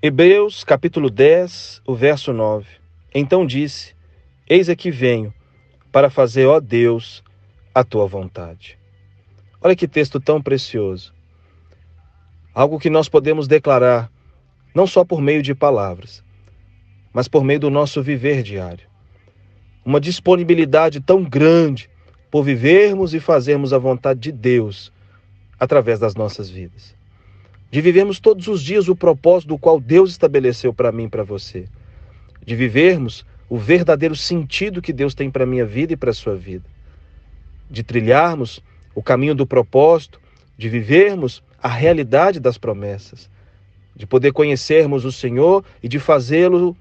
Hebreus capítulo 10, o verso 9. Então disse: Eis aqui venho, para fazer, ó Deus, a tua vontade. Olha que texto tão precioso. Algo que nós podemos declarar, não só por meio de palavras, mas por meio do nosso viver diário. Uma disponibilidade tão grande por vivermos e fazermos a vontade de Deus através das nossas vidas de vivermos todos os dias o propósito do qual Deus estabeleceu para mim e para você, de vivermos o verdadeiro sentido que Deus tem para a minha vida e para a sua vida, de trilharmos o caminho do propósito, de vivermos a realidade das promessas, de poder conhecermos o Senhor e de fazê-lo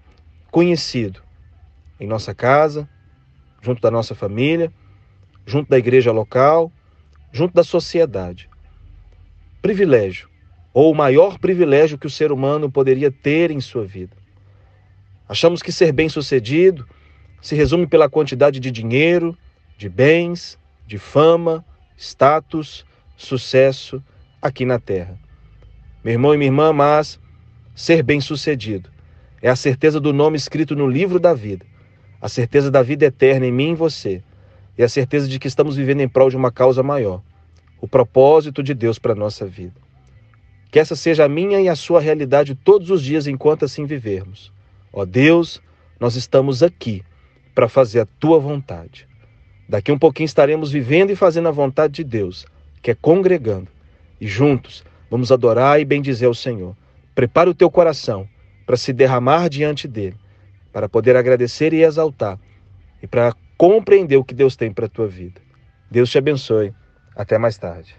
conhecido. Em nossa casa, junto da nossa família, junto da igreja local, junto da sociedade. Privilégio ou o maior privilégio que o ser humano poderia ter em sua vida. Achamos que ser bem-sucedido se resume pela quantidade de dinheiro, de bens, de fama, status, sucesso aqui na terra. Meu irmão e minha irmã, mas ser bem-sucedido é a certeza do nome escrito no livro da vida, a certeza da vida eterna em mim e você, e a certeza de que estamos vivendo em prol de uma causa maior, o propósito de Deus para a nossa vida. Que essa seja a minha e a sua realidade todos os dias enquanto assim vivermos. Ó Deus, nós estamos aqui para fazer a tua vontade. Daqui um pouquinho estaremos vivendo e fazendo a vontade de Deus, que é congregando. E juntos vamos adorar e bendizer ao Senhor. Prepare o teu coração para se derramar diante dele, para poder agradecer e exaltar e para compreender o que Deus tem para a tua vida. Deus te abençoe. Até mais tarde.